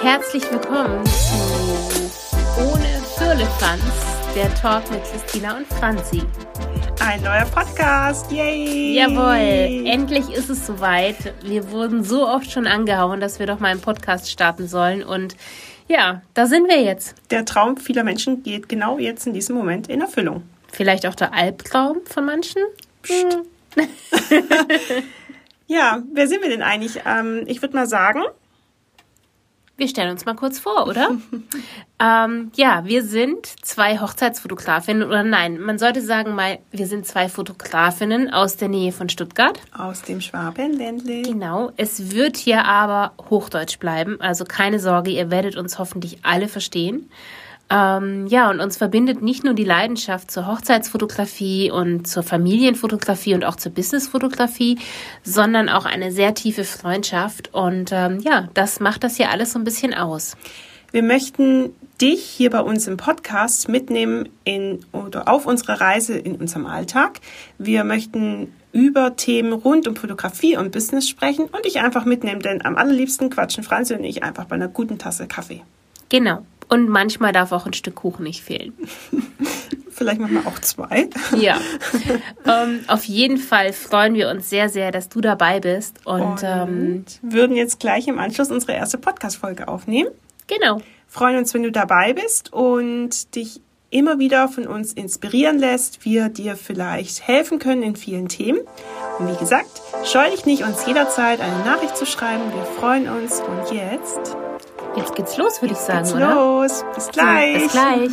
herzlich willkommen zu Ohne Firlefanz, der Talk mit Christina und Franzi. Ein neuer Podcast, yay! Jawohl, endlich ist es soweit. Wir wurden so oft schon angehauen, dass wir doch mal einen Podcast starten sollen und ja, da sind wir jetzt. Der Traum vieler Menschen geht genau jetzt in diesem Moment in Erfüllung. Vielleicht auch der Albtraum von manchen? Psst. ja, wer sind wir denn eigentlich? Ähm, ich würde mal sagen, wir stellen uns mal kurz vor, oder? ähm, ja, wir sind zwei Hochzeitsfotografinnen, oder nein, man sollte sagen mal, wir sind zwei Fotografinnen aus der Nähe von Stuttgart. Aus dem Schwabenländle. Genau, es wird hier aber Hochdeutsch bleiben, also keine Sorge, ihr werdet uns hoffentlich alle verstehen. Ähm, ja, und uns verbindet nicht nur die Leidenschaft zur Hochzeitsfotografie und zur Familienfotografie und auch zur Businessfotografie, sondern auch eine sehr tiefe Freundschaft. Und ähm, ja, das macht das hier alles so ein bisschen aus. Wir möchten dich hier bei uns im Podcast mitnehmen in oder auf unsere Reise in unserem Alltag. Wir möchten über Themen rund um Fotografie und Business sprechen und dich einfach mitnehmen, denn am allerliebsten quatschen Franzi und ich einfach bei einer guten Tasse Kaffee. Genau. Und manchmal darf auch ein Stück Kuchen nicht fehlen. Vielleicht machen wir auch zwei. Ja. ähm, auf jeden Fall freuen wir uns sehr, sehr, dass du dabei bist. Und, und ähm, würden jetzt gleich im Anschluss unsere erste Podcast-Folge aufnehmen. Genau. Freuen uns, wenn du dabei bist und dich immer wieder von uns inspirieren lässt, wir dir vielleicht helfen können in vielen Themen. Und wie gesagt, scheu dich nicht, uns jederzeit eine Nachricht zu schreiben. Wir freuen uns. Und jetzt Jetzt geht's los, würde ich sagen, geht's oder? los. Bis gleich. bis gleich.